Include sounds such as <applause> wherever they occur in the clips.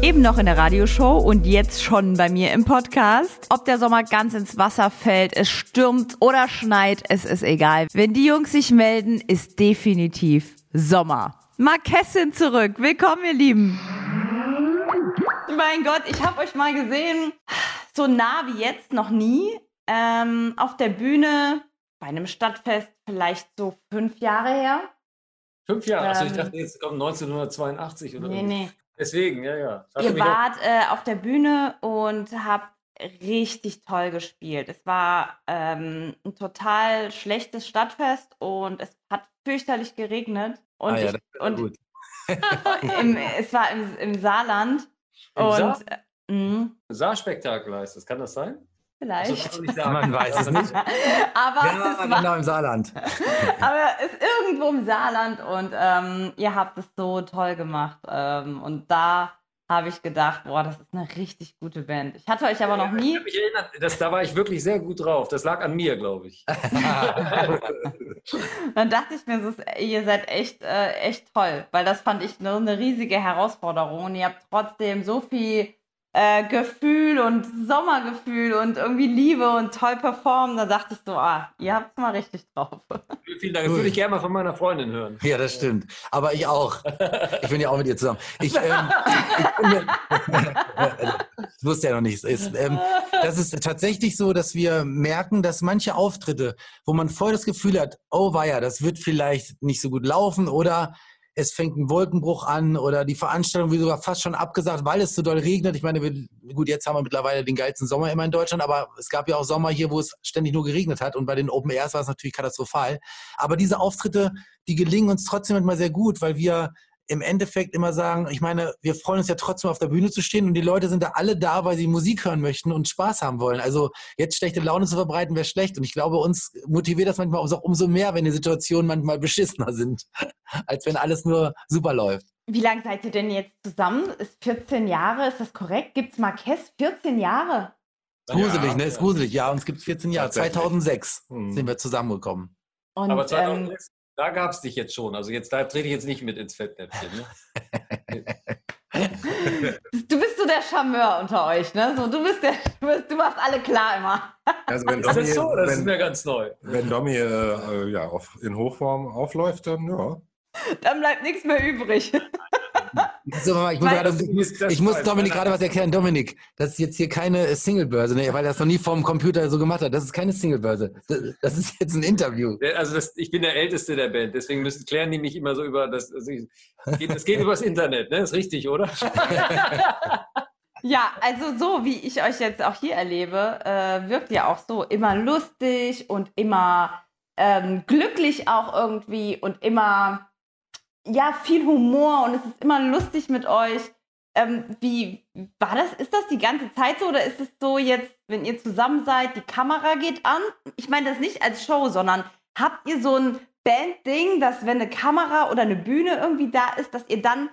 Eben noch in der Radioshow und jetzt schon bei mir im Podcast. Ob der Sommer ganz ins Wasser fällt, es stürmt oder schneit, es ist egal. Wenn die Jungs sich melden, ist definitiv Sommer. Marquessin zurück. Willkommen, ihr Lieben. Mein Gott, ich habe euch mal gesehen, so nah wie jetzt noch nie, ähm, auf der Bühne bei einem Stadtfest, vielleicht so fünf Jahre her. Fünf Jahre? Also ich Ähm, dachte, jetzt kommt 1982 oder Nee, so. nee. Deswegen, ja, ja. Ihr wart äh, auf der Bühne und habt richtig toll gespielt. Es war ähm, ein total schlechtes Stadtfest und es hat fürchterlich geregnet. Und, ah ja, ich, und gut. <laughs> im, es war im, im Saarland. Im und Saar? äh, mh, Saarspektakel heißt das. Kann das sein? Vielleicht. Das darf man nicht sagen. Man weiß es nicht. <laughs> aber, Ja, es war, genau im Saarland. <laughs> aber es ist irgendwo im Saarland und ähm, ihr habt es so toll gemacht. Ähm, und da habe ich gedacht, boah, das ist eine richtig gute Band. Ich hatte euch aber noch Ich nie. kann mich erinnern, das, da war ich wirklich sehr gut drauf. Das lag an mir, glaube ich. <laughs> Dann dachte ich mir, so, ihr seid echt, äh, echt toll, weil das fand ich eine, eine riesige Herausforderung und ihr habt trotzdem so viel äh, Gefühl und Sommergefühl und irgendwie Liebe und toll performt. Da dachte ich so, ah, ihr habt es mal richtig drauf. Vielen Dank. Das würde ich gerne mal von meiner Freundin hören. Ja, das stimmt. Aber ich auch. Ich bin ja auch mit ihr zusammen. Ich, ähm, <laughs> ich wusste ja noch nichts. Ist, ähm, das ist tatsächlich so, dass wir merken, dass manche Auftritte, wo man voll das Gefühl hat, oh weia, das wird vielleicht nicht so gut laufen oder es fängt ein Wolkenbruch an oder die Veranstaltung wird sogar fast schon abgesagt, weil es so doll regnet. Ich meine, wir, gut, jetzt haben wir mittlerweile den geilsten Sommer immer in Deutschland, aber es gab ja auch Sommer hier, wo es ständig nur geregnet hat und bei den Open Airs war es natürlich katastrophal. Aber diese Auftritte, die gelingen uns trotzdem manchmal sehr gut, weil wir im Endeffekt immer sagen, ich meine, wir freuen uns ja trotzdem auf der Bühne zu stehen und die Leute sind da alle da, weil sie Musik hören möchten und Spaß haben wollen. Also jetzt schlechte Laune zu verbreiten, wäre schlecht. Und ich glaube, uns motiviert das manchmal auch umso mehr, wenn die Situationen manchmal beschissener sind, <laughs> als wenn alles nur super läuft. Wie lange seid ihr denn jetzt zusammen? Ist 14 Jahre, ist das korrekt? Gibt's Marquez 14 Jahre? Gruselig, ne? Ist gruselig. Ja, uns gibt es 14 Jahre. Tatsächlich. 2006 Hm. sind wir zusammengekommen. Und, Aber ähm, 2006, da gab es dich jetzt schon. Also jetzt da trete ich jetzt nicht mit ins Fettnäpfchen. Ne? du bist so der Charmeur unter euch, ne? So, du bist der, du, bist, du machst alle klar immer. Also wenn Ist Domi, das so? Das ist wenn, mir ganz neu. wenn Domi äh, ja, auf, in Hochform aufläuft, dann ja. Dann bleibt nichts mehr übrig. <laughs> So, ich muss, gerade, ich muss, ich muss Dominik gerade was erklären. Dominik, das ist jetzt hier keine Singlebörse, ne? weil er das noch nie vom Computer so gemacht hat. Das ist keine Singlebörse. Das, das ist jetzt ein Interview. Also das, ich bin der Älteste der Band, deswegen müssen klären die mich immer so über das. Also ich, geht, das geht <laughs> übers Internet, ne? Ist richtig, oder? <laughs> Ja, also so wie ich euch jetzt auch hier erlebe, äh, wirkt ihr auch so immer lustig und immer ähm, glücklich auch irgendwie und immer ja viel Humor und es ist immer lustig mit euch. Ähm, wie war das? Ist das die ganze Zeit so oder ist es so jetzt, wenn ihr zusammen seid, die Kamera geht an? Ich meine das nicht als Show, sondern habt ihr so ein Band-Ding, dass wenn eine Kamera oder eine Bühne irgendwie da ist, dass ihr dann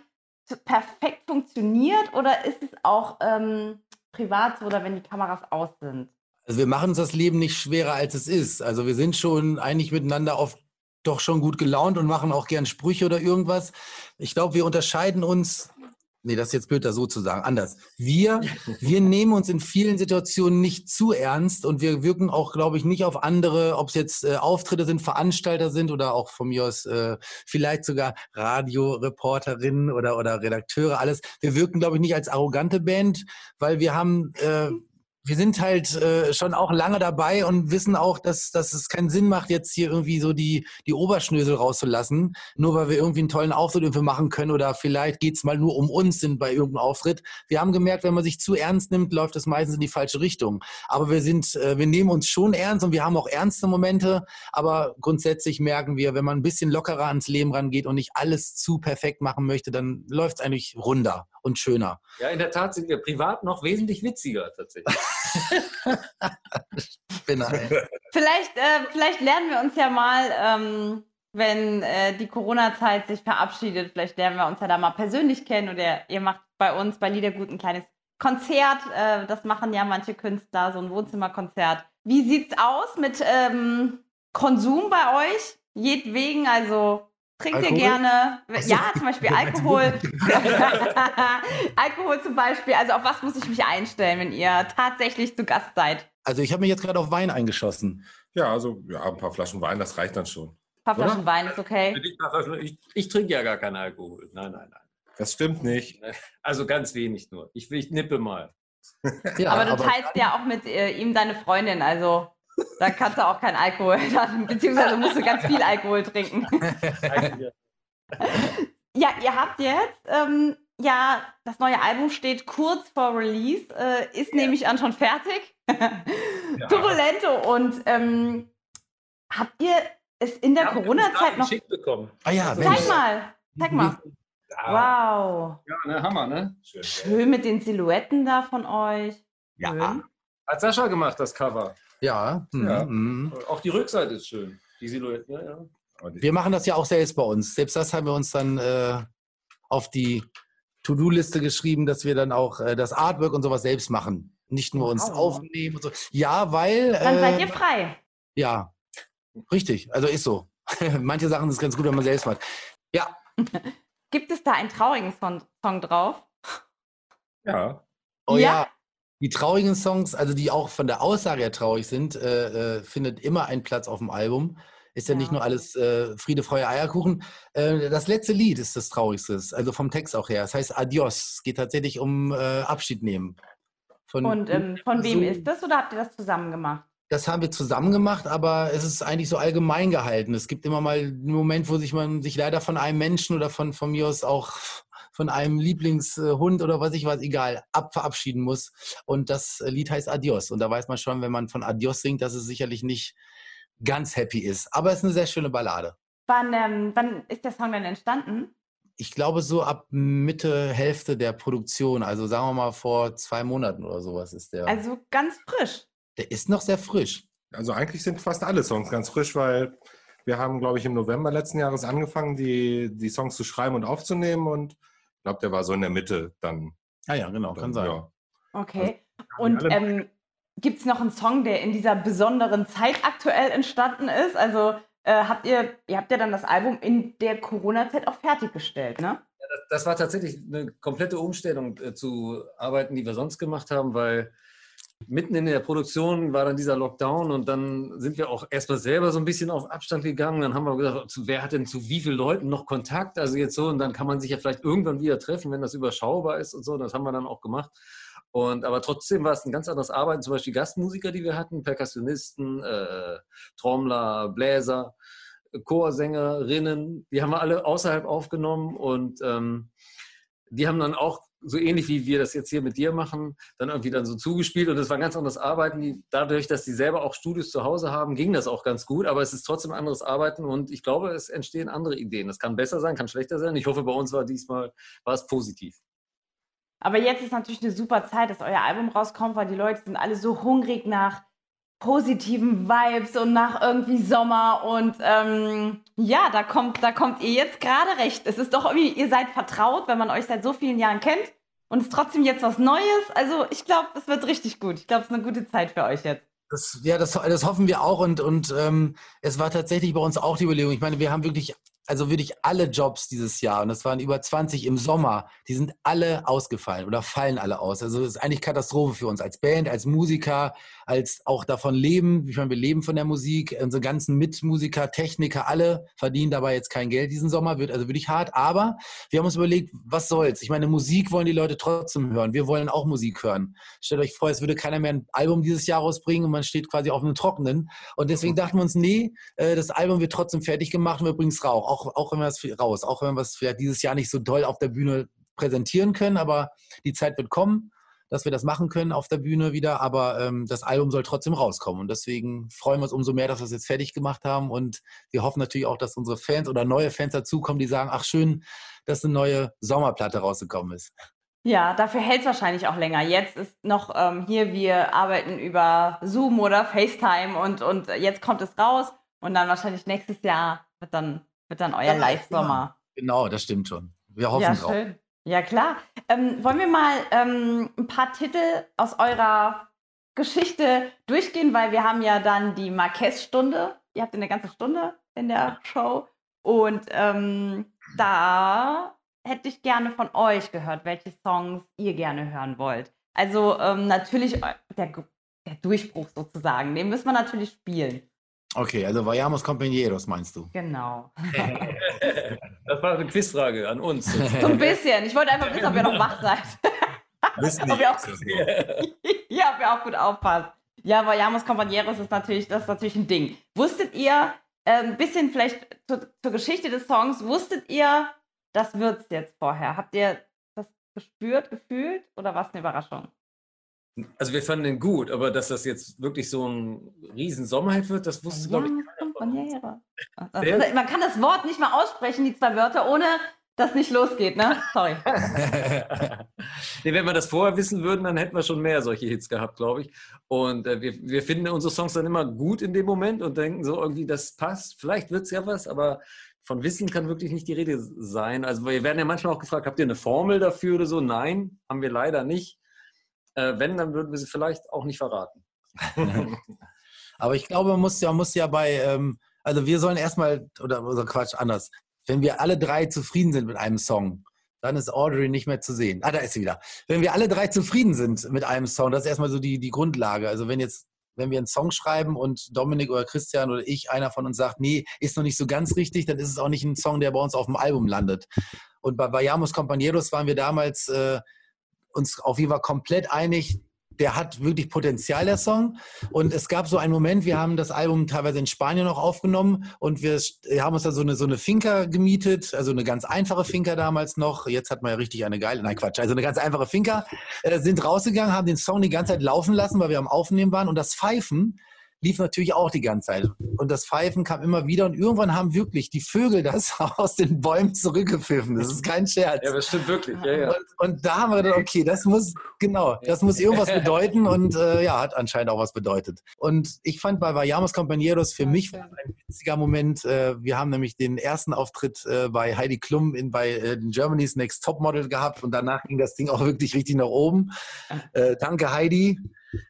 perfekt funktioniert oder ist es auch ähm, privat so oder wenn die Kameras aus sind? Also wir machen uns das Leben nicht schwerer, als es ist. Also wir sind schon eigentlich miteinander oft doch schon gut gelaunt und machen auch gern Sprüche oder irgendwas. Ich glaube, wir unterscheiden uns. Nee, das ist jetzt blöd, das so zu sagen. Anders. Wir, <laughs> wir nehmen uns in vielen Situationen nicht zu ernst und wir wirken auch, glaube ich, nicht auf andere, ob es jetzt äh, Auftritte sind, Veranstalter sind oder auch von mir aus äh, vielleicht sogar Radioreporterinnen oder, oder Redakteure, alles. Wir wirken, glaube ich, nicht als arrogante Band, weil wir haben, äh, wir sind halt äh, schon auch lange dabei und wissen auch, dass, dass es keinen Sinn macht, jetzt hier irgendwie so die, die Oberschnösel rauszulassen, nur weil wir irgendwie einen tollen Auftritt irgendwie machen können oder vielleicht geht's mal nur um uns sind bei irgendeinem Auftritt. Wir haben gemerkt, wenn man sich zu ernst nimmt, läuft es meistens in die falsche Richtung. Aber wir sind, äh, wir nehmen uns schon ernst und wir haben auch ernste Momente, aber grundsätzlich merken wir, wenn man ein bisschen lockerer ans Leben rangeht und nicht alles zu perfekt machen möchte, dann läuft's eigentlich runder. Und schöner. Ja, in der Tat sind wir privat noch wesentlich witziger tatsächlich. <laughs> <laughs> Spinner, ey. Vielleicht, äh, vielleicht lernen wir uns ja mal, ähm, wenn äh, die Corona-Zeit sich verabschiedet, vielleicht lernen wir uns ja da mal persönlich kennen oder ihr macht bei uns bei Liedergut ein kleines Konzert. Äh, das machen ja manche Künstler, so ein Wohnzimmerkonzert. Wie sieht's aus mit ähm, Konsum bei euch? Jedwegen, also trinkt ihr Alkohol? gerne? Ach so. Ja, zum Beispiel Alkohol. <laughs> Alkohol zum Beispiel. Also auf was muss ich mich einstellen, wenn ihr tatsächlich zu Gast seid? Also ich habe mich jetzt gerade auf Wein eingeschossen. Ja, also ja, ein paar Flaschen Wein, das reicht dann schon. Ein paar Flaschen Oder? Wein ist okay. Ich, ich trinke ja gar keinen Alkohol. Nein, nein, nein. Das stimmt nicht. Also ganz wenig nur. Ich, ich nippe mal. Ja, aber du teilst ja auch mit äh, ihm deine Freundin, also da kannst du auch kein Alkohol, <laughs> dann, beziehungsweise musst du ganz viel Alkohol trinken. <laughs> Ja, ihr habt jetzt, ähm, ja, das neue Album steht kurz vor Release, äh, ist nämlich an schon fertig. <laughs> Turbulento und ähm, habt ihr es in der Corona-Zeit noch... Geschickt bekommen. Ah ja, Zeig Mensch. mal, zeig mal. Wow. Ja, ne, Hammer, ne? Schön. Schön mit den Silhouetten da von euch. Ja. Schön. Hat Sascha gemacht, das Cover. Ja. mhm, Ja. mhm. Auch die Rückseite ist schön. Die Silhouette, ja, ja. Und Wir machen das ja auch selbst bei uns. Selbst das haben wir uns dann äh, auf die To-Do-Liste geschrieben, dass wir dann auch äh, das Artwork und sowas selbst machen. Nicht nur uns Wow. aufnehmen und so. Ja, weil. Dann seid äh, ihr frei. Ja, richtig. Also ist so. <laughs> Manche Sachen ist ganz gut, wenn man selbst macht. Ja, <laughs> Gibt es da einen traurigen Song, Song drauf? ja, oh Ja? Die traurigen Songs, also die auch von der Aussage her traurig sind, äh, äh, findet immer einen Platz auf dem Album. Ist ja, Ja. nicht nur alles äh, Friede, Freude, Eierkuchen. Äh, das letzte Lied ist das traurigste, also vom Text auch her. Es heißt Adios. Es geht tatsächlich um äh, Abschied nehmen. Von, Und ähm, von wem so- ist das oder habt ihr das zusammen gemacht? Das haben wir zusammen gemacht, aber es ist eigentlich so allgemein gehalten. Es gibt immer mal einen Moment, wo sich man sich leider von einem Menschen oder von, von mir aus auch von einem Lieblingshund oder was ich weiß, egal, ab verabschieden muss. Und das Lied heißt Adios. Und da weiß man schon, wenn man von Adios singt, dass es sicherlich nicht ganz happy ist. Aber es ist eine sehr schöne Ballade. Wann, ähm, wann ist der Song denn entstanden? Ich glaube, so ab Mitte, Hälfte der Produktion, also sagen wir mal vor zwei Monaten oder sowas ist der. Also ganz frisch. der ist noch sehr frisch. also eigentlich sind fast alle Songs ganz frisch, weil wir haben, glaube ich, im November letzten Jahres angefangen, die, die Songs zu schreiben und aufzunehmen und glaube, der war so in der Mitte dann. Ah ja, genau, kann dann, sein. Ja. Okay. wir Und ähm, gibt es noch einen Song, der in dieser besonderen Zeit aktuell entstanden ist? Also äh, habt ihr, ihr habt ja dann das Album in der Corona-Zeit auch fertiggestellt, ne? Das war tatsächlich eine komplette Umstellung äh, zu Arbeiten, die wir sonst gemacht haben, weil mitten in der Produktion war dann dieser Lockdown und dann sind wir auch erstmal selber so ein bisschen auf Abstand gegangen. Dann haben wir gesagt, wer hat denn zu wie vielen Leuten noch Kontakt? Also jetzt so, und dann kann man sich ja vielleicht irgendwann wieder treffen, wenn das überschaubar ist und so. Das haben wir dann auch gemacht. Und aber trotzdem war es ein ganz anderes Arbeiten. Zum Beispiel Gastmusiker, die wir hatten, Perkussionisten, äh, Trommler, Bläser, Chorsängerinnen, die haben wir alle außerhalb aufgenommen und ähm, die haben dann auch so ähnlich wie wir das jetzt hier mit dir machen, dann irgendwie dann so zugespielt und es war ganz anderes Arbeiten. Dadurch, dass die selber auch Studios zu Hause haben, ging das auch ganz gut, aber es ist trotzdem anderes Arbeiten und ich glaube, es entstehen andere Ideen. Das kann besser sein, kann schlechter sein. Ich hoffe, bei uns war diesmal war es positiv. Aber jetzt ist natürlich eine super Zeit, dass euer Album rauskommt, weil die Leute sind alle so hungrig nach positiven Vibes und nach irgendwie Sommer. Und ähm, ja, da kommt, da kommt ihr jetzt gerade recht. Es ist doch irgendwie, ihr seid vertraut, wenn man euch seit so vielen Jahren kennt. Und es ist trotzdem jetzt was Neues. Also ich glaube, es wird richtig gut. Ich glaube, es ist eine gute Zeit für euch jetzt. Das, ja, das, das hoffen wir auch und, und ähm, es war tatsächlich bei uns auch die Überlegung. Ich meine, wir haben wirklich, also wirklich alle Jobs dieses Jahr und das waren über 20 im Sommer, die sind alle ausgefallen oder fallen alle aus. Also das ist eigentlich Katastrophe für uns als Band, als Musiker, als auch davon leben. Ich meine, wir leben von der Musik, unsere ganzen Mitmusiker, Techniker, alle verdienen dabei jetzt kein Geld diesen Sommer, wird also wirklich hart. Aber wir haben uns überlegt, was soll's? Ich meine, Musik wollen die Leute trotzdem hören. Wir wollen auch Musik hören. Stellt euch vor, es würde keiner mehr ein Album dieses Jahr rausbringen und man steht quasi auf einem Trockenen. Und deswegen dachten wir uns, nee, äh, das Album wird trotzdem fertig gemacht und wir bringen es raus. Auch, auch wenn wir es raus, auch wenn wir es vielleicht dieses Jahr nicht so doll auf der Bühne präsentieren können, aber die Zeit wird kommen, dass wir das machen können auf der Bühne wieder. Aber ähm, das Album soll trotzdem rauskommen. Und deswegen freuen wir uns umso mehr, dass wir es jetzt fertig gemacht haben. Und wir hoffen natürlich auch, dass unsere Fans oder neue Fans dazukommen, die sagen, ach schön, dass eine neue Sommerplatte rausgekommen ist. Ja, dafür hält es wahrscheinlich auch länger. Jetzt ist noch ähm, hier, wir arbeiten über Zoom oder FaceTime und, und jetzt kommt es raus und dann wahrscheinlich nächstes Jahr wird dann, wird dann euer Ja, Live-Sommer. Genau, das stimmt schon. Wir hoffen Ja, drauf. schön. Ja, klar. Ähm, wollen wir mal ähm, ein paar Titel aus eurer Geschichte durchgehen, weil wir haben ja dann die Marquez-Stunde. Ihr habt eine ganze Stunde in der Show. Und ähm, da hätte ich gerne von euch gehört, welche Songs ihr gerne hören wollt. Also ähm, natürlich eu- der, der Durchbruch sozusagen, den müssen wir natürlich spielen. Okay, also Vayamos Compañeros meinst du? Genau. <laughs> Das war eine Quizfrage an uns. <laughs> So ein bisschen. Ich wollte einfach wissen, ob ihr noch wach seid. <laughs> Wissen Ob ihr auch- ja, ob ihr auch gut aufpasst. Ja, Vayamos Compañeros ist natürlich, das ist natürlich ein Ding. Wusstet ihr, äh, ein bisschen vielleicht zur, zur Geschichte des Songs, wusstet ihr, das wird's jetzt vorher? Habt ihr das gespürt, gefühlt oder war es eine Überraschung? Also wir fanden den gut, aber dass das jetzt wirklich so ein riesen Sommerhit wird, das wusste, glaube ich, Vayamos Compañeros. Wer- Also, Man kann das Wort nicht mal aussprechen, die zwei Wörter, ohne dass nicht losgeht, ne? Sorry. <laughs> <laughs> nee, wenn wir das vorher wissen würden, dann hätten wir schon mehr solche Hits gehabt, glaube ich. Und äh, wir, wir finden unsere Songs dann immer gut in dem Moment und denken so irgendwie, das passt. Vielleicht wird es ja was, aber von Wissen kann wirklich nicht die Rede sein. Also wir werden ja manchmal auch gefragt, habt ihr eine Formel dafür oder so? Nein, haben wir leider nicht. Äh, wenn, dann würden wir sie vielleicht auch nicht verraten. <laughs> Aber ich glaube, man muss ja, muss ja bei, ähm, also wir sollen erstmal, oder, oder Quatsch, anders. Wenn wir alle drei zufrieden sind mit einem Song, dann ist Audrey nicht mehr zu sehen. Ah, da ist sie wieder. Wenn wir alle drei zufrieden sind mit einem Song, das ist erstmal so die, die Grundlage. Also wenn jetzt, wenn wir einen Song schreiben und Dominik oder Christian oder ich, einer von uns sagt, nee, ist noch nicht so ganz richtig, dann ist es auch nicht ein Song, der bei uns auf dem Album landet. Und bei Vayamos Compañeros waren wir damals äh, uns auf jeden Fall komplett einig, der hat wirklich Potenzial, der Song. Und es gab so einen Moment, wir haben das Album teilweise in Spanien noch aufgenommen und wir haben uns da so eine, so eine Finca gemietet, also eine ganz einfache Finca damals noch. Jetzt hat man ja richtig eine geile, nein Quatsch, also eine ganz einfache Finca. Äh, sind rausgegangen, haben den Song die ganze Zeit laufen lassen, weil wir am Aufnehmen waren und das Pfeifen lief natürlich auch die ganze Zeit. Und das Pfeifen kam immer wieder und irgendwann haben wirklich die Vögel das <laughs> aus den Bäumen zurückgepfiffen. Das ist kein Scherz. Ja, das stimmt wirklich. Ja, ja. Und, und da haben wir gedacht, okay, das muss, genau, das muss irgendwas <laughs> bedeuten und äh, ja, hat anscheinend auch was bedeutet. Und ich fand bei Vayamos Compañeros, für mich ein witziger Moment. Äh, wir haben nämlich den ersten Auftritt äh, bei Heidi Klum in, bei äh, Germany's Next Topmodel gehabt und danach ging das Ding auch wirklich richtig nach oben. Äh, danke Heidi.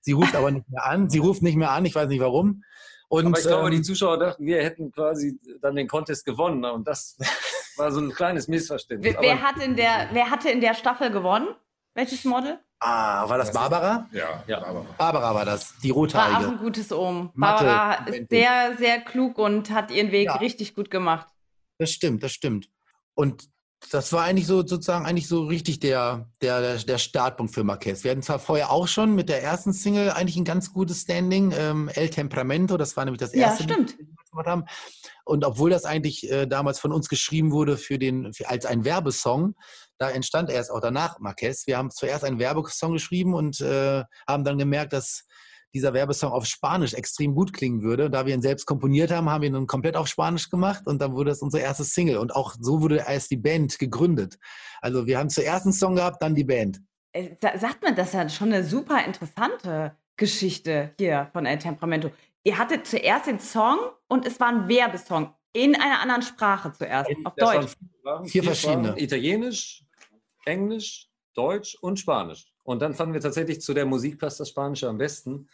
Sie ruft aber nicht mehr an. Sie ruft nicht mehr an, ich weiß nicht warum. Und, Aber ich glaube, die ähm, Zuschauer dachten, wir hätten quasi dann den Contest gewonnen. Und das <laughs> war so ein kleines Missverständnis. Wer, wer, hat in der, wer hatte in der Staffel gewonnen? Welches Model? ah, war das Barbara? Ja, Ja. aber Barbara war das, die War auch rothaarige. ein gutes Ohm. Mathe. Barbara ist sehr, sehr klug und hat ihren Weg Ja. richtig gut gemacht. Das stimmt, das stimmt. Und das war eigentlich so sozusagen eigentlich so richtig der, der, der Startpunkt für Marquez. Wir hatten zwar vorher auch schon mit der ersten Single eigentlich ein ganz gutes Standing, ähm, El Temperamento, das war nämlich das Ja, erste, stimmt. Lied, das wir gemacht haben. Und obwohl das eigentlich äh, damals von uns geschrieben wurde für den, für, als ein Werbesong, da entstand erst auch danach Marquez. Wir haben zuerst einen Werbesong geschrieben und äh, haben dann gemerkt, dass dieser Werbesong auf Spanisch extrem gut klingen würde. Da wir ihn selbst komponiert haben, haben wir ihn dann komplett auf Spanisch gemacht und dann wurde das unsere erste Single. Und auch so wurde erst die Band gegründet. Also wir haben zuerst einen Song gehabt, dann die Band. Äh, sa- Sagt man, das ist ja schon eine super interessante Geschichte hier von El Temperamento. Ihr hattet zuerst den Song und es war ein Werbesong in einer anderen Sprache zuerst, auf Das waren Deutsch. vier Vier verschiedene. Sprachen, Italienisch, Englisch, Deutsch und Spanisch. Und dann fanden wir tatsächlich, zu der Musik passt das Spanische am besten.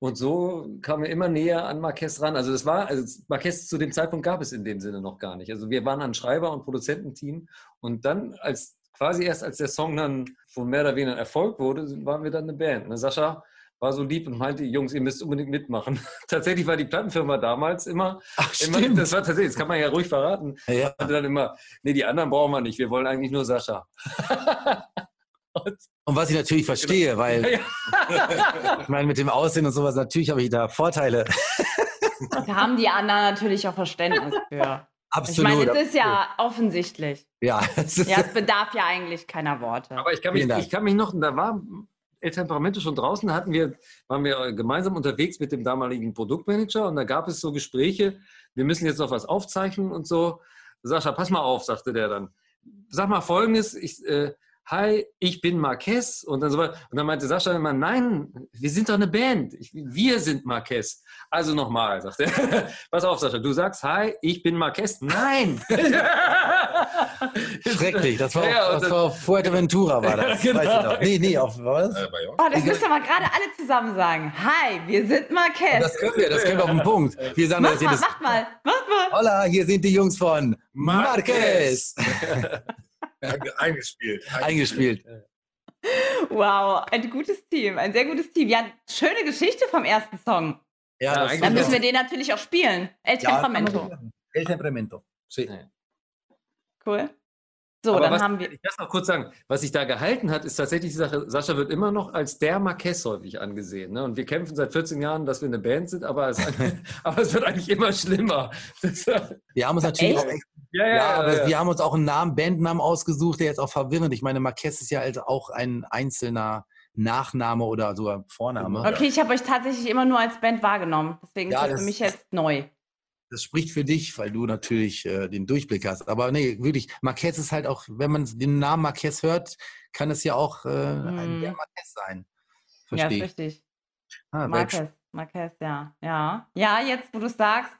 Und so kamen wir immer näher an Marquez ran. Also das war, also Marquez zu dem Zeitpunkt gab es in dem Sinne noch gar nicht. Also wir waren ein Schreiber- und Produzententeam. Und dann, als quasi erst als der Song dann von mehr oder weniger Erfolg wurde, waren wir dann eine Band. Ne? Sascha war so lieb und meinte, Jungs, ihr müsst unbedingt mitmachen. <laughs> tatsächlich war die Plattenfirma damals immer, Ach, immer das war tatsächlich, das kann man ja ruhig verraten, Ja. dann immer, nee, die anderen brauchen wir nicht, wir wollen eigentlich nur Sascha. <laughs> und, was ich natürlich verstehe, weil ja, <laughs> ich meine, mit dem Aussehen und sowas, natürlich habe ich da Vorteile. <laughs> Da haben die anderen natürlich auch Verständnis für. Ich Absolut. meine, es ist ja offensichtlich. ja, <laughs> es ist, Ja, es bedarf ja eigentlich keiner Worte. aber ich kann, mich, ich kann mich noch, da war El Temperamento schon draußen, da hatten wir, waren wir gemeinsam unterwegs mit dem damaligen Produktmanager und da gab es so Gespräche, wir müssen jetzt noch was aufzeichnen und so. Sascha, pass mal auf, sagte der dann. Sag mal folgendes, ich, äh, hi, ich bin Marquez und dann so weiter. Und dann meinte Sascha immer, nein, wir sind doch eine Band. Ich, wir sind Marquez. Also nochmal, sagt er. <laughs> Pass auf, Sascha, du sagst, hi, ich bin Marquez. Nein! <laughs> Schrecklich, das war, Ja, auf, und das dann- war auf Fuerteventura, war das. <laughs> Genau. Weiß ich noch. Nee, nee, auf was? Äh? Oh, das müsst ihr mal gerade alle zusammen sagen. Hi, wir sind Marquez. Das können wir, das können wir auf den Punkt. Wir sagen Mach das mal, jedes macht mal, macht mal. Hola, hier sind die Jungs von Marquez. Ja, <laughs> eingespielt. Eingespielt. Wow, ein gutes Team, ein sehr gutes Team. Ja, schöne Geschichte vom ersten Song. Ja, Ja, eigentlich Dann müssen wir den natürlich auch spielen. El Ja, Temperamento. El Temperamento. Sí. Cool. So, Aber dann was, haben wir. Ich muss noch kurz sagen, was sich da gehalten hat, ist tatsächlich die Sache, Sascha wird immer noch als der Marquez häufig angesehen. Ne? Und wir kämpfen seit 14 Jahren, dass wir eine Band sind, aber es, <laughs> aber es wird eigentlich immer schlimmer. Das, ja, Wir haben uns natürlich Echt? auch ja, Ja, ja, aber ja. wir haben uns auch einen Namen, Bandnamen ausgesucht, der jetzt auch verwirrend. Ich meine, Marquez ist ja also auch ein einzelner Nachname oder sogar Vorname. Okay, ich habe euch tatsächlich immer nur als Band wahrgenommen. Deswegen Ja, ist das das- für mich jetzt neu. Das spricht für dich, weil du natürlich äh, den Durchblick hast. Aber nee, wirklich, Marquez ist halt auch, wenn man den Namen Marquez hört, kann es ja auch äh, ein der Marquez sein. Ja, ist Verstehe ich. richtig. Ah, Marquez, Marquez, ja. Ja, ja jetzt, wo du es sagst,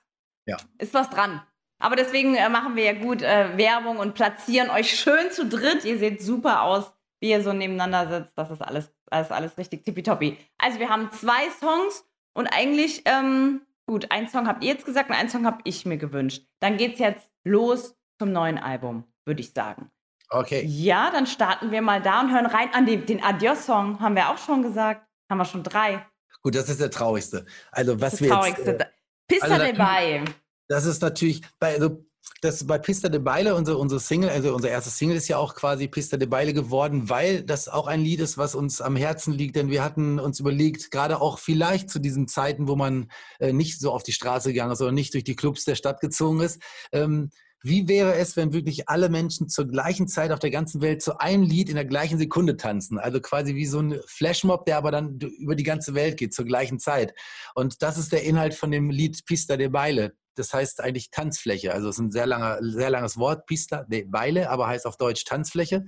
Ja. ist was dran. Aber deswegen äh, machen wir ja gut äh, Werbung und platzieren euch schön zu dritt. Ihr seht super aus, wie ihr so nebeneinander sitzt. Das ist alles, alles, alles richtig tippitoppi. Also wir haben zwei Songs und eigentlich, ähm, gut, einen Song habt ihr jetzt gesagt und einen Song habe ich mir gewünscht. Dann geht's jetzt los zum neuen Album, würde ich sagen. Okay. Ja, dann starten wir mal da und hören rein an den, den Adios-Song. Haben wir auch schon gesagt. Haben wir schon drei. Gut, das ist der traurigste. Also was das wir Traurigste. jetzt, äh, Pista also Bay. das ist natürlich bei also das bei Pista de Baile, unsere, unsere Single, also unser erstes Single ist ja auch quasi Pista de Baile geworden, weil das auch ein Lied ist, was uns am Herzen liegt, denn wir hatten uns überlegt, gerade auch vielleicht zu diesen Zeiten, wo man äh, nicht so auf die Straße gegangen ist oder nicht durch die Clubs der Stadt gezogen ist, ähm, wie wäre es, wenn wirklich alle Menschen zur gleichen Zeit auf der ganzen Welt zu einem Lied in der gleichen Sekunde tanzen? Also quasi wie so ein Flashmob, der aber dann über die ganze Welt geht zur gleichen Zeit. Und das ist der Inhalt von dem Lied Pista de Baile. Das heißt eigentlich Tanzfläche. Also es ist ein sehr, langer, sehr langes Wort, Pista de Baile, aber heißt auf Deutsch Tanzfläche.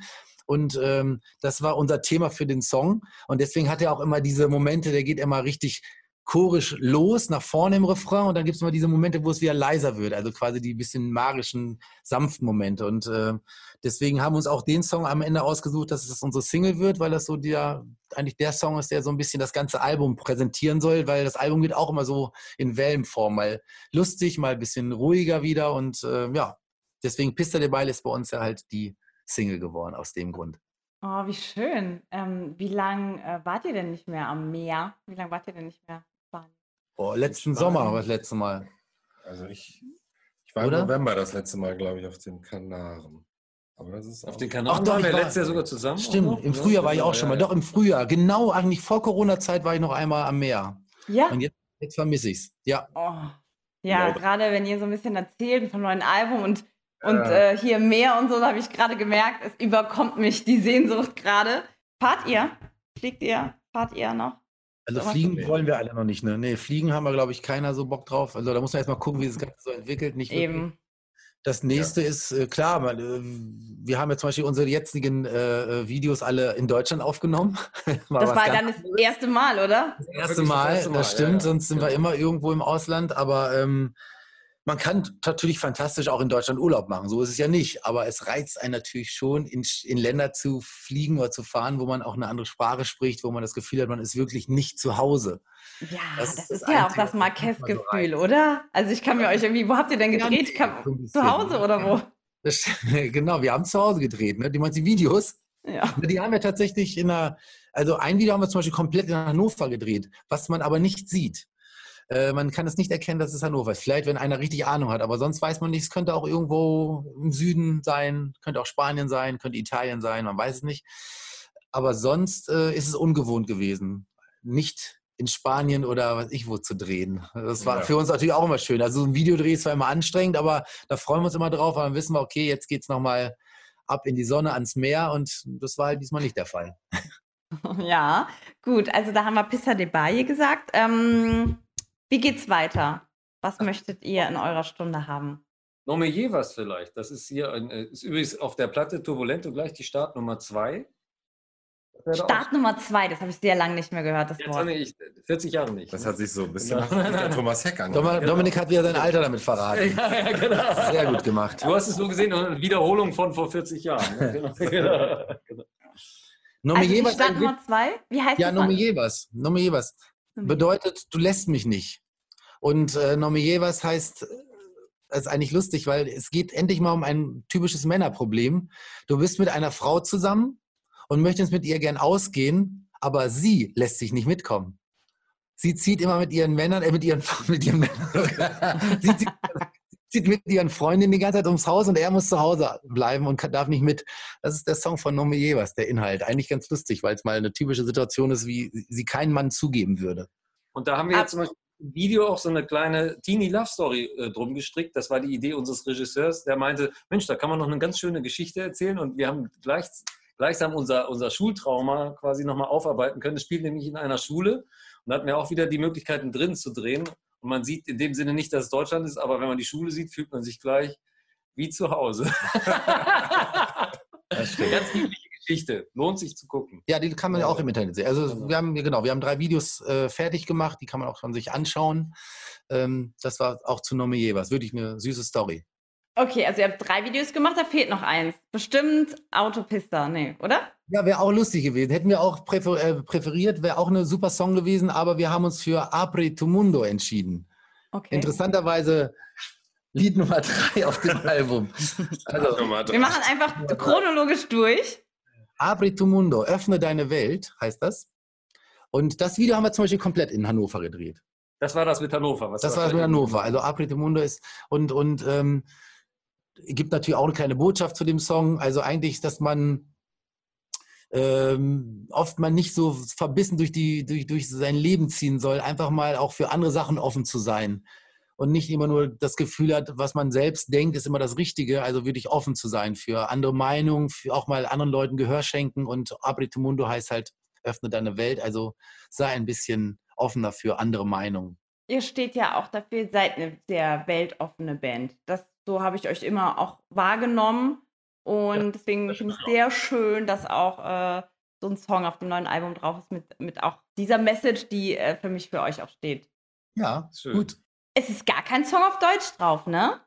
Und ähm, das war unser Thema für den Song. Und deswegen hat er auch immer diese Momente, der geht immer richtig chorisch los, nach vorne im Refrain. Und dann gibt es immer diese Momente, wo es wieder leiser wird. Also quasi die bisschen magischen, sanften Momente. Und äh, deswegen haben wir uns auch den Song am Ende ausgesucht, dass es unsere Single wird, weil das so der, eigentlich der Song ist, der so ein bisschen das ganze Album präsentieren soll, weil das Album geht auch immer so in Wellenform, mal lustig, mal ein bisschen ruhiger wieder. Und äh, ja, deswegen Pista de Baile ist bei uns ja halt die Single geworden, aus dem Grund. Oh, wie schön. Ähm, wie lange äh, wart ihr denn nicht mehr am Meer? Wie lange wart ihr denn nicht mehr Oh, letzten Sommer war das letzte Mal. Also ich, ich war Oder? im November das letzte Mal, glaube ich, auf den Kanaren. Aber das ist Auf den Kanal Ach doch, waren wir letztes Jahr sogar zusammen. Stimmt, noch, im? Frühjahr war ich auch schon mal. ja. Doch, im Frühjahr. Genau, eigentlich vor Corona-Zeit war ich noch einmal am Meer. Ja? Und jetzt, jetzt vermisse ich es. Ja. Oh. Ja, Ja. gerade wenn ihr so ein bisschen erzählt vom neuen Album und, und Ja. äh, hier Meer und so, da habe ich gerade gemerkt, es überkommt mich die Sehnsucht gerade. Fahrt ihr? Fliegt ihr? Fahrt ihr noch? Also fliegen wollen wir alle noch nicht. Ne? Nee, fliegen haben wir, glaube ich, keiner so Bock drauf. Also da muss man erst mal gucken, wie sich das Ganze so entwickelt. Nicht wirklich. Eben. Das nächste ist, äh, klar, man, äh, wir haben ja zum Beispiel unsere jetzigen äh, äh, Videos alle in Deutschland aufgenommen. <laughs> War Das was war dann das erste Mal, oder? das erste wirklich das Mal, erste Mal, das ja, stimmt, ja. sonst sind wir immer irgendwo im Ausland, aber ähm, man kann natürlich fantastisch auch in Deutschland Urlaub machen, so ist es ja nicht, aber es reizt einen natürlich schon, in, in Länder zu fliegen oder zu fahren, wo man auch eine andere Sprache spricht, wo man das Gefühl hat, man ist wirklich nicht zu Hause. Ja, Das das, ist das ja auch das Marquez-Gefühl, oder? Also ich kann mir euch irgendwie, wo habt ihr denn Ja, gedreht? Kann, so zu. Hause oder wo? Das, <laughs> genau, wir haben zu Hause gedreht, ne? Du meinst die Videos? Ja. Die haben wir tatsächlich in einer, also ein Video haben wir zum Beispiel komplett in Hannover gedreht, was man aber nicht sieht. Äh, man kann es nicht erkennen, dass es Hannover ist. Vielleicht, wenn einer richtig Ahnung hat, aber sonst weiß man nicht. Es könnte auch irgendwo im Süden sein, könnte auch Spanien sein, könnte Italien sein, man weiß es nicht. Aber sonst äh, ist es ungewohnt gewesen, nicht in Spanien oder was ich wo zu drehen. Das war Ja. für uns natürlich auch immer schön. Also so ein Videodreh ist zwar immer anstrengend, aber da freuen wir uns immer drauf, weil dann wissen wir, okay, jetzt geht es nochmal ab in die Sonne, ans Meer und das war halt diesmal nicht der Fall. <laughs> Ja, gut. Also da haben wir Pista de Baie gesagt. Ähm, wie geht's weiter? Was möchtet ihr in eurer Stunde haben? Nommer was vielleicht. Das ist hier, ein, äh, ist übrigens auf der Platte Turbulento gleich die Startnummer 2. wäre auch- Start Nummer zwei, das habe ich sehr lange nicht mehr gehört, das Jetzt Wort. ich 40 Jahre nicht. Das hat sich so ein bisschen Genau. nach der <laughs> Thomas Heck angehört. Dominik hat wieder sein Alter damit verraten. ja, ja, genau. Sehr gut gemacht. Du hast es nur gesehen, eine Wiederholung von vor 40 Jahren. ne? <laughs> Genau, genau, genau. Nomi Also die Jebers, Start Nummer zwei, wie heißt ja, das? Nomi Jebers. Nomi Jebers bedeutet, du lässt mich nicht. Und äh, Nomi Jebers heißt, äh, das ist eigentlich lustig, weil es geht endlich mal um ein typisches Männerproblem. Du bist mit einer Frau zusammen und möchtest mit ihr gern ausgehen, aber sie lässt sich nicht mitkommen. Sie zieht immer mit ihren Männern, äh, mit ihren, <laughs> mit ihren Männern, <laughs> sie zieht, zieht mit ihren Freundinnen die ganze Zeit ums Haus und er muss zu Hause bleiben und kann, darf nicht mit. Das ist der Song von Nomi Jebers, der Inhalt. Eigentlich ganz lustig, weil es mal eine typische Situation ist, wie sie kein Mann zugeben würde. Und da haben wir jetzt zum Beispiel im Video auch so eine kleine Teeny Love Story äh, drum gestrickt. Das war die Idee unseres Regisseurs. Der meinte, Mensch, da kann man noch eine ganz schöne Geschichte erzählen. Und wir haben gleich, gleichsam unser, unser Schultrauma quasi nochmal aufarbeiten können. Es spielt nämlich in einer Schule. Und da hatten wir auch wieder die Möglichkeiten drin zu drehen. Und man sieht in dem Sinne nicht, dass es Deutschland ist, aber wenn man die Schule sieht, fühlt man sich gleich wie zu Hause. Das <laughs> stimmt. Ganz niedliche Geschichte. Lohnt sich zu gucken. Ja, die kann man ja auch im Internet sehen. Also wir haben, genau, wir haben drei Videos äh, fertig gemacht, die kann man auch schon sich anschauen. Ähm, das war auch zu Nomi Jebers. Wirklich eine süße Story. Okay, also ihr habt drei Videos gemacht, da fehlt noch eins. Bestimmt Autopista, nee, oder? Ja, wäre auch lustig gewesen. Hätten wir auch präfer äh, präferiert, wäre auch eine super Song gewesen, aber wir haben uns für Apri tu Mundo entschieden. Okay. Interessanterweise Lied Nummer drei auf dem <laughs> Album. Also. Wir machen einfach chronologisch durch. Apri tu Mundo, öffne deine Welt, heißt das. Und das Video haben wir zum Beispiel komplett in Hannover gedreht. Das war das mit Hannover. Was Das war das mit Hannover. Also Apri tu Mundo ist und, und ähm, gibt natürlich auch eine kleine Botschaft zu dem Song. Also eigentlich, dass man ähm, oft mal nicht so verbissen durch, die, durch, durch sein Leben ziehen soll, einfach mal auch für andere Sachen offen zu sein und nicht immer nur das Gefühl hat, was man selbst denkt, ist immer das Richtige, also wirklich offen zu sein für andere Meinungen, für auch mal anderen Leuten Gehör schenken und Abrito Mundo heißt halt, öffne deine Welt, also sei ein bisschen offener für andere Meinungen. Ihr steht ja auch dafür, seid eine sehr weltoffene Band. Das, so habe ich euch immer auch wahrgenommen. Und deswegen finde ich es sehr schön, dass auch äh, so ein Song auf dem neuen Album drauf ist mit, mit auch dieser Message, die äh, für mich für euch auch steht. Ja, Schön. gut. Es ist gar kein Song auf Deutsch drauf, ne?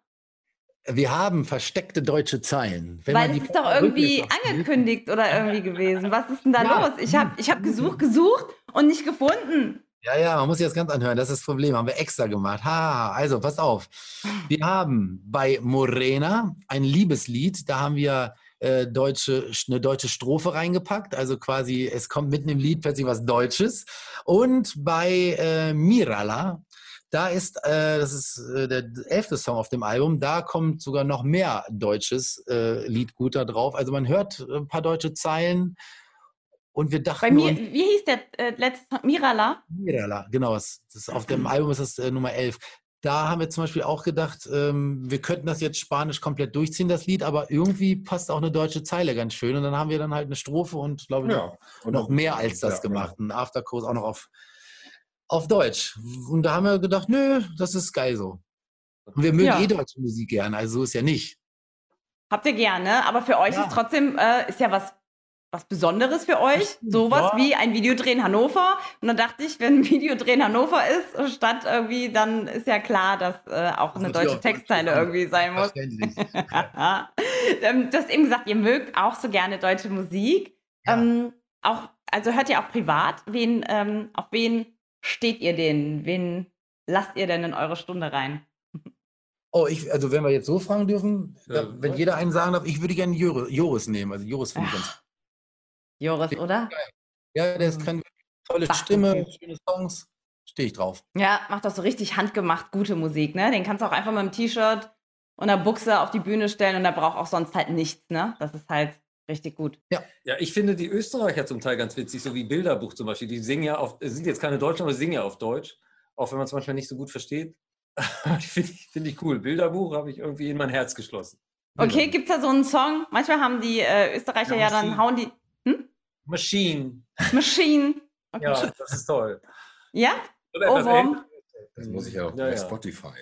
Wir haben versteckte deutsche Zeilen. Wenn Weil man es die ist doch irgendwie angekündigt oder irgendwie gewesen. Was ist denn da Ja. los? Ich habe ich hab gesucht, gesucht und nicht gefunden. Ja, ja, man muss sich das ganz anhören. Das ist das Problem. Haben wir extra gemacht. Ha, also pass auf. Wir haben bei Morena ein Liebeslied. Da haben wir äh, deutsche, eine deutsche Strophe reingepackt. Also quasi, es kommt mitten im Lied plötzlich was Deutsches. Und bei äh, Mirala, da ist, äh, das ist äh, der elfte Song auf dem Album, da kommt sogar noch mehr deutsches äh, Liedgut da drauf. Also man hört ein paar deutsche Zeilen. Und wir dachten Bei mir, uns- wie hieß der äh, letzte Song? Mirala? Mirala, genau. Das, das auf dem Album ist das äh, Nummer 11. Da haben wir zum Beispiel auch gedacht, ähm, wir könnten das jetzt Spanisch komplett durchziehen, das Lied, aber irgendwie passt auch eine deutsche Zeile ganz schön. Und dann haben wir dann halt eine Strophe und glaube ich Ja. noch, noch mehr als das Ja, genau. gemacht. Ein Afterkurs auch noch auf, auf Deutsch. Und da haben wir gedacht, nö, das ist geil so. Und wir mögen Ja. eh deutsche Musik gerne, also so ist ja nicht. Habt ihr gerne, aber für euch Ja. ist trotzdem, äh, ist ja was, was Besonderes für euch. Sowas ja. wie ein Videodreh in Hannover. Und dann dachte ich, wenn ein Videodreh in Hannover ist, statt irgendwie, dann ist ja klar, dass äh, auch eine natürlich deutsche auch Textzeile Deutsch irgendwie sein muss. <laughs> Ähm, du hast eben gesagt, ihr mögt auch so gerne deutsche Musik. Ja. Ähm, auch, also hört ihr auch privat? Wen, ähm, auf wen steht ihr denn? Wen lasst ihr denn in eure Stunde rein? Oh, ich, also wenn wir jetzt so fragen dürfen, Ja, wenn was? jeder einen sagen darf, ich würde gerne Joris, Joris nehmen. Also Joris finde ich ganz Joris, oder? Ja, der ist Mhm. keine tolle Ach, Stimme, okay. schöne Songs. Stehe ich drauf. Ja, macht doch so richtig handgemacht gute Musik, ne? Den kannst du auch einfach mit einem T-Shirt und einer Buchse auf die Bühne stellen und der braucht auch sonst halt nichts, ne? Das ist halt richtig gut. Ja, ich finde die Österreicher zum Teil ganz witzig, so wie Bilderbuch zum Beispiel. Die singen ja auf, sind jetzt keine Deutschen, aber sie singen ja auf Deutsch, auch wenn man es manchmal nicht so gut versteht. <laughs> Finde ich, find ich cool. Bilderbuch habe ich irgendwie in mein Herz geschlossen. Okay, gibt's da so einen Song? Manchmal haben die äh, Österreicher ja, Ja, dann hauen die Machine. Machine. Okay. Ja, das ist toll. Ja? Oh, älter. Das muss ich ja auch Ja, bei ja. Spotify.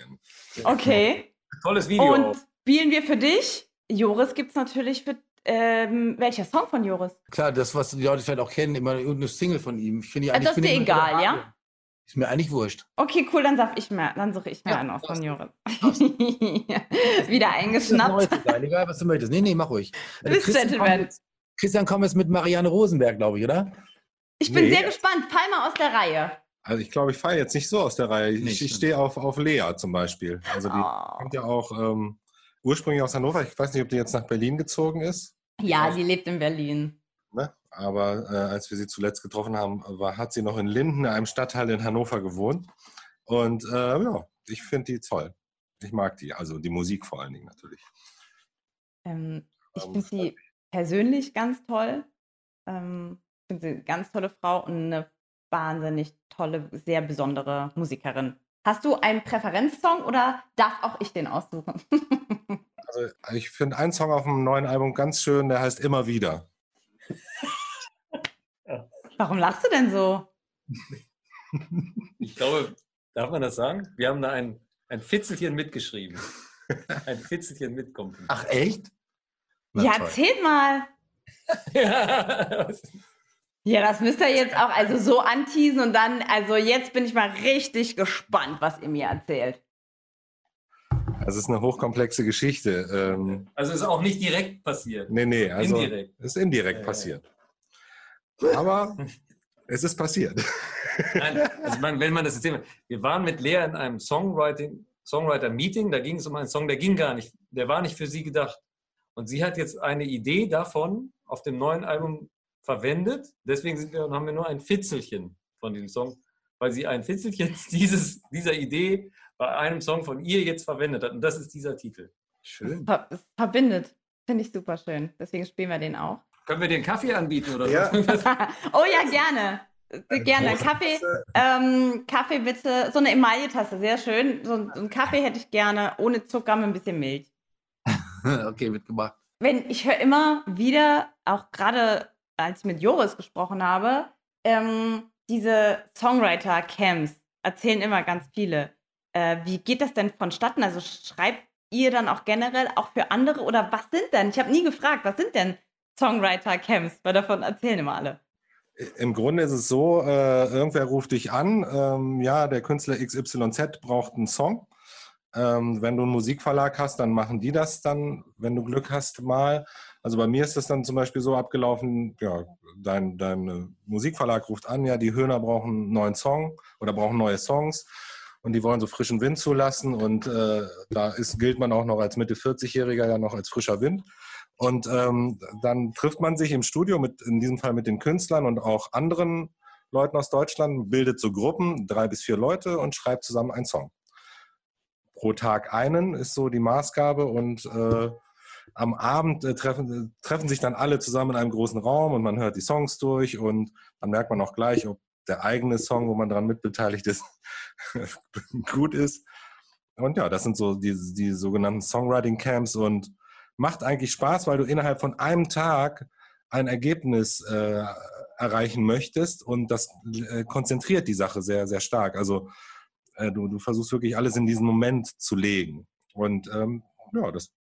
Okay. Tolles Video. Und spielen wir für dich? Joris gibt's natürlich für ähm, welcher Song von Joris? Klar, das, was die Leute vielleicht auch kennen, immer irgendeine Single von ihm. Ich finde die eigentlich. das ist dir egal, ja? Ist mir eigentlich wurscht. Okay, cool, dann sag ich mir, dann suche ich mir Ja, einen aus von Joris. <laughs> Wieder Das ist eingeschnappt. egal, egal, was du möchtest. Nee, nee, mach ruhig. Du bist Gentleman. Christian kommt jetzt mit Marianne Rosenberg, glaube ich, oder? Ich bin Nee. sehr gespannt. Fall mal aus der Reihe. Also ich glaube, ich falle jetzt nicht so aus der Reihe. Nee, Ich, ich stimmt. stehe auf, auf Lea zum Beispiel. Also die Oh. kommt ja auch ähm, ursprünglich aus Hannover. Ich weiß nicht, ob die jetzt nach Berlin gezogen ist. Ja, sie lebt in Berlin. Ne? Aber äh, als wir sie zuletzt getroffen haben, war, hat sie noch in Linden, einem Stadtteil in Hannover gewohnt. Und äh, ja, ich finde die toll. Ich mag die, also die Musik vor allen Dingen natürlich. Ähm, ich finde sie persönlich ganz toll. Ähm, ich finde sie eine ganz tolle Frau und eine wahnsinnig tolle, sehr besondere Musikerin. Hast du einen Präferenzsong oder darf auch ich den aussuchen? <laughs> Also ich finde einen Song auf dem neuen Album ganz schön, der heißt Immer wieder. Warum lachst du denn so? <laughs> Ich glaube, darf man das sagen? Wir haben da ein, ein Fitzelchen mitgeschrieben. <laughs> Ein Fitzelchen mitkommt. Ach, echt? Na, ja, toll. erzählt mal. Ja. <laughs> Ja, das müsst ihr jetzt auch also so anteasen und dann, also jetzt bin ich mal richtig gespannt, was ihr mir erzählt. Also es ist eine hochkomplexe Geschichte. Ähm, Also ist auch nicht direkt passiert. nee, nee, also Indirekt. ist indirekt ja. passiert. Aber <laughs> es ist passiert. Nein, also man, wenn man das jetzt sehen wir waren mit Lea in einem Songwriting, Songwriter-Meeting, da ging es um einen Song, der ging gar nicht, der war nicht für sie gedacht. Und sie hat jetzt eine Idee davon auf dem neuen Album verwendet. Deswegen sind wir, haben wir nur ein Fitzelchen von diesem Song, weil sie ein Fitzelchen <laughs> dieses, dieser Idee bei einem Song von ihr jetzt verwendet hat. Und das ist dieser Titel. Schön. Ver verbindet. Finde ich super schön. Deswegen spielen wir den auch. Können wir den Kaffee anbieten oder Ja. so? <laughs> oh ja, gerne. Gerne. Kaffee, ähm, Kaffee bitte. So eine Emaille-Tasse, sehr schön. So, ein- so einen Kaffee hätte ich gerne ohne Zucker mit ein bisschen Milch. <laughs> okay, mitgemacht. Wenn ich höre immer wieder, auch gerade als ich mit Joris gesprochen habe, ähm, diese Songwriter-Camps erzählen immer ganz viele. Äh, wie geht das denn vonstatten? Also schreibt ihr dann auch generell auch für andere oder was sind denn? Ich habe nie gefragt, was sind denn Songwriter-Camps? Weil davon erzählen immer alle. Im Grunde ist es so, äh, irgendwer ruft dich an, ähm, ja, der Künstler XYZ braucht einen Song. Ähm, wenn du einen Musikverlag hast, dann machen die das dann, wenn du Glück hast, mal. Also bei mir ist das dann zum Beispiel so abgelaufen, ja, dein, dein äh, Musikverlag ruft an, ja, die Höhner brauchen einen neuen Song oder brauchen neue Songs und die wollen so frischen Wind zulassen und äh, da ist, gilt man auch noch als Mitte 40-Jähriger ja noch als frischer Wind. Und ähm, dann trifft man sich im Studio, mit, in diesem Fall mit den Künstlern und auch anderen Leuten aus Deutschland, bildet so Gruppen, drei bis vier Leute und schreibt zusammen einen Song. Pro Tag einen ist so die Maßgabe und äh, am Abend äh, treffen, treffen sich dann alle zusammen in einem großen Raum und man hört die Songs durch und dann merkt man auch gleich, ob der eigene Song, wo man daran mitbeteiligt ist, <laughs> gut ist. Und ja, das sind so die, die sogenannten Songwriting Camps und macht eigentlich Spaß, weil du innerhalb von einem Tag ein Ergebnis äh, erreichen möchtest und das äh, konzentriert die Sache sehr, sehr stark. Also äh, du, du versuchst wirklich alles in diesen Moment zu legen. Und ähm, ja, das,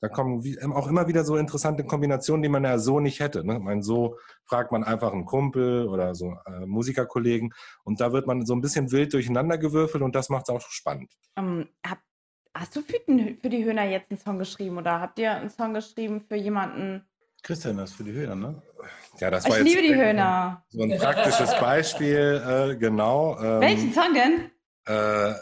da kommen wie, ähm, auch immer wieder so interessante Kombinationen, die man ja so nicht hätte. Ne? Ich meine, so fragt man einfach einen Kumpel oder so äh, Musikerkollegen und da wird man so ein bisschen wild durcheinander gewürfelt und das macht es auch spannend. Ähm, hab, hast du für, den, für die Höhner jetzt einen Song geschrieben oder habt ihr einen Song geschrieben für jemanden? Christian, das ist für die Höhner, ne? Ja, das Ich war jetzt liebe die <laughs> Höhner. so ein praktisches Beispiel, äh, genau. Ähm, Welchen Song denn? Äh,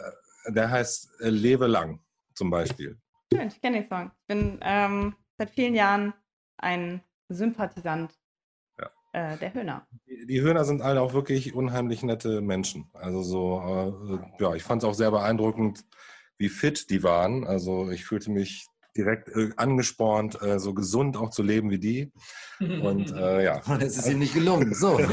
der heißt äh, Lebe lang zum Beispiel. Schön, ich kenne den Song. Ich bin ähm, seit vielen Jahren ein Sympathisant Ja. äh, der Höhner. Die die Höhner sind alle auch wirklich unheimlich nette Menschen. Also so, äh, ja, ich fand es auch sehr beeindruckend, wie fit die waren. Also ich fühlte mich direkt äh, angespornt, äh, so gesund auch zu leben wie die. Und äh, ja, Und <laughs> es ist ihm nicht gelungen. So. <laughs>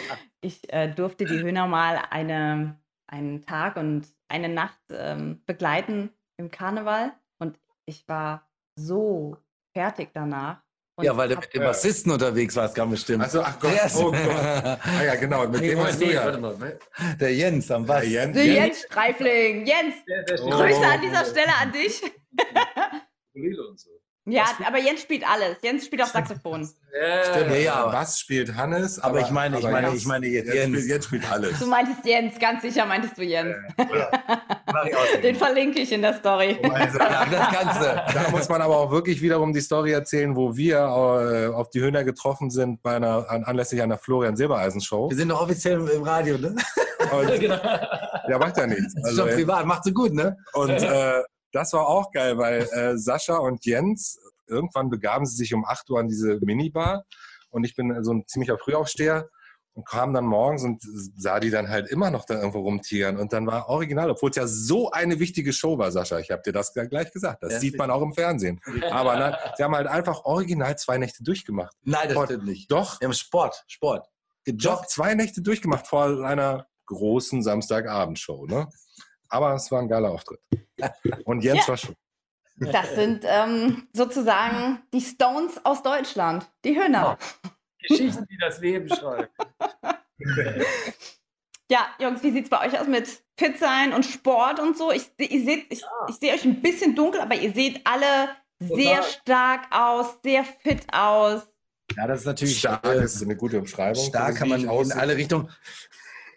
<laughs> Ich äh, durfte die Höhner mal eine, einen Tag und eine Nacht ähm, begleiten im Karneval und ich war so fertig danach. Und ja, weil du mit dem Bassisten unterwegs warst, ganz bestimmt. Also, ach Gott, Der ist- oh Gott. ah ja, genau, mit dem hast du ja. warte mal. Der Jens am Bass. Ja, Jens, Der Jens Streifling. Jens, Der, der steht- Oh. Grüße an dieser Stelle an dich. Und so. Ja, aber Jens spielt alles. Jens spielt auch Saxophon. Stimmt, Ja, ja. Was spielt Hannes? Aber ich meine, ich meine, ich meine jetzt Jens. spielt, jetzt spielt alles. Du meintest Jens, ganz sicher meintest du Jens. Auch <laughs> Den verlinke ich in der Story. Also, ja, das Ganze. Da muss man aber auch wirklich wiederum die Story erzählen, wo wir äh, auf die Höhner getroffen sind bei einer an, anlässlich einer Florian Silbereisen Show. Wir sind doch offiziell im Radio, ne? Und, <laughs> genau. ja, macht ja nichts. Das ist Also, schon privat, macht so gut, ne? und <laughs> äh, das war auch geil, weil äh, Sascha und Jens irgendwann begaben sie sich um 8 Uhr an diese Minibar und ich bin so ein ziemlicher Frühaufsteher und kam dann morgens und sah die dann halt immer noch da irgendwo rumtigern und dann war original, obwohl es ja so eine wichtige Show war, Sascha, ich habe dir das gleich gesagt, das Ja, sieht man auch im Fernsehen. Aber nein, sie haben halt einfach original zwei Nächte durchgemacht. Nein, das Sport. stimmt nicht. Doch, Wir haben Sport, Sport. doch Gejoggt. zwei Nächte durchgemacht vor einer großen Samstagabendshow. Ne? Aber es war ein geiler Auftritt. Und Jens Ja. war schon. Das sind ähm, sozusagen die Stones aus Deutschland. Die Höhner. Geschichten, die das Leben schreibt. <laughs> Ja, Jungs, wie sieht es bei euch aus mit Fit sein und Sport und so? Ich, seh- ihr seht, ich, ich sehe euch ein bisschen dunkel, aber ihr seht alle sehr Total. stark aus, sehr fit aus. Ja, das ist natürlich Stark äh, ist eine gute Umschreibung. Stark kann man ich in alle Richtungen.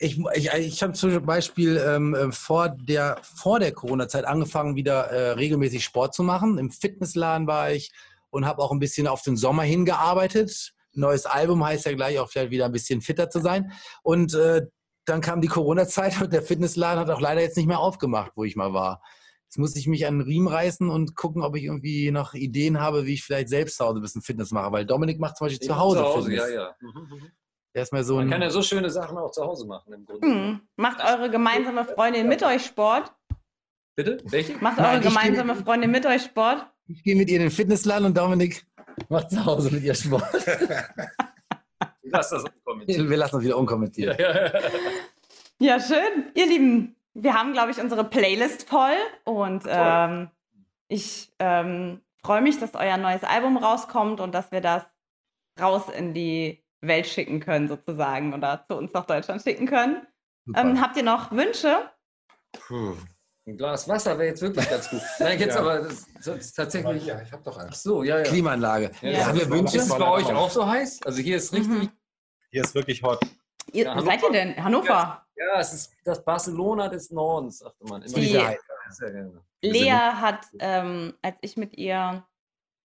Ich, ich, ich habe zum Beispiel ähm, äh, vor der, vor der Corona-Zeit angefangen, wieder äh, regelmäßig Sport zu machen. Im Fitnessladen war ich und habe auch ein bisschen auf den Sommer hingearbeitet. Neues Album heißt ja gleich auch vielleicht wieder ein bisschen fitter zu sein. Und äh, dann kam die Corona-Zeit und der Fitnessladen hat auch leider jetzt nicht mehr aufgemacht, wo ich mal war. Jetzt muss ich mich an den Riemen reißen und gucken, ob ich irgendwie noch Ideen habe, wie ich vielleicht selbst zu Hause ein bisschen Fitness mache. Weil Dominik macht zum Beispiel zu Hause, Fitness. ja, ja. Mhm, mhm. Der ist mal so Man ein kann ja so schöne Sachen auch zu Hause machen im Grunde. Hm. Macht eure gemeinsame Freundin mit euch Sport? Bitte? Welche? Macht Nein, eure geh- gemeinsame Freundin mit euch Sport? Ich gehe mit ihr in den Fitnessladen und Dominik macht zu Hause mit ihr Sport. <laughs> Lass das kommentieren. Wir lassen uns wieder unkommentiert. Ja, ja. Ja, schön. Ihr Lieben, wir haben, glaube ich, unsere Playlist voll und ähm, ich ähm, freue mich, dass euer neues Album rauskommt und dass wir das raus in die Welt schicken können, sozusagen, oder zu uns nach Deutschland schicken können. Ähm, habt ihr noch Wünsche? Puh. Ein Glas Wasser wäre jetzt wirklich ganz gut. Nein, jetzt <laughs> Ja. aber das, das ist tatsächlich. Ja, ich habe doch eins. so, ja, ja. Klimaanlage. Ja, Ja. Haben wir Ist Wünsche? es bei euch auch so heiß? Also hier ist richtig. Mhm. Hier ist wirklich hot. Ihr, Ja, wo seid ihr denn? Hannover. Ja, es ist das Barcelona des Nordens, sagte man. Immer Die- wieder. Sehr gerne. Lea hat, ähm, als ich mit ihr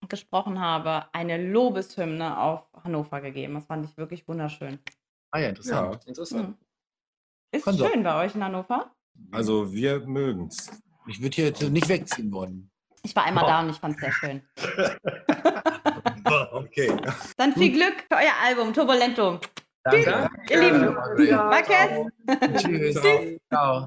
gesprochen habe, eine Lobeshymne auf Hannover gegeben. Das fand ich wirklich wunderschön. Ah ja, interessant. Ja, Interessant. Mhm. Ist Kann doch. schön bei euch in Hannover. also wir mögen's. Ich würde hier jetzt nicht wegziehen wollen. Ich war einmal Oh. da und ich fand es sehr schön. <laughs> Okay. Dann viel Glück für euer Album Turbulento. Danke. Ihr Lieben. Marquez. <laughs> Tschüss. Ciao.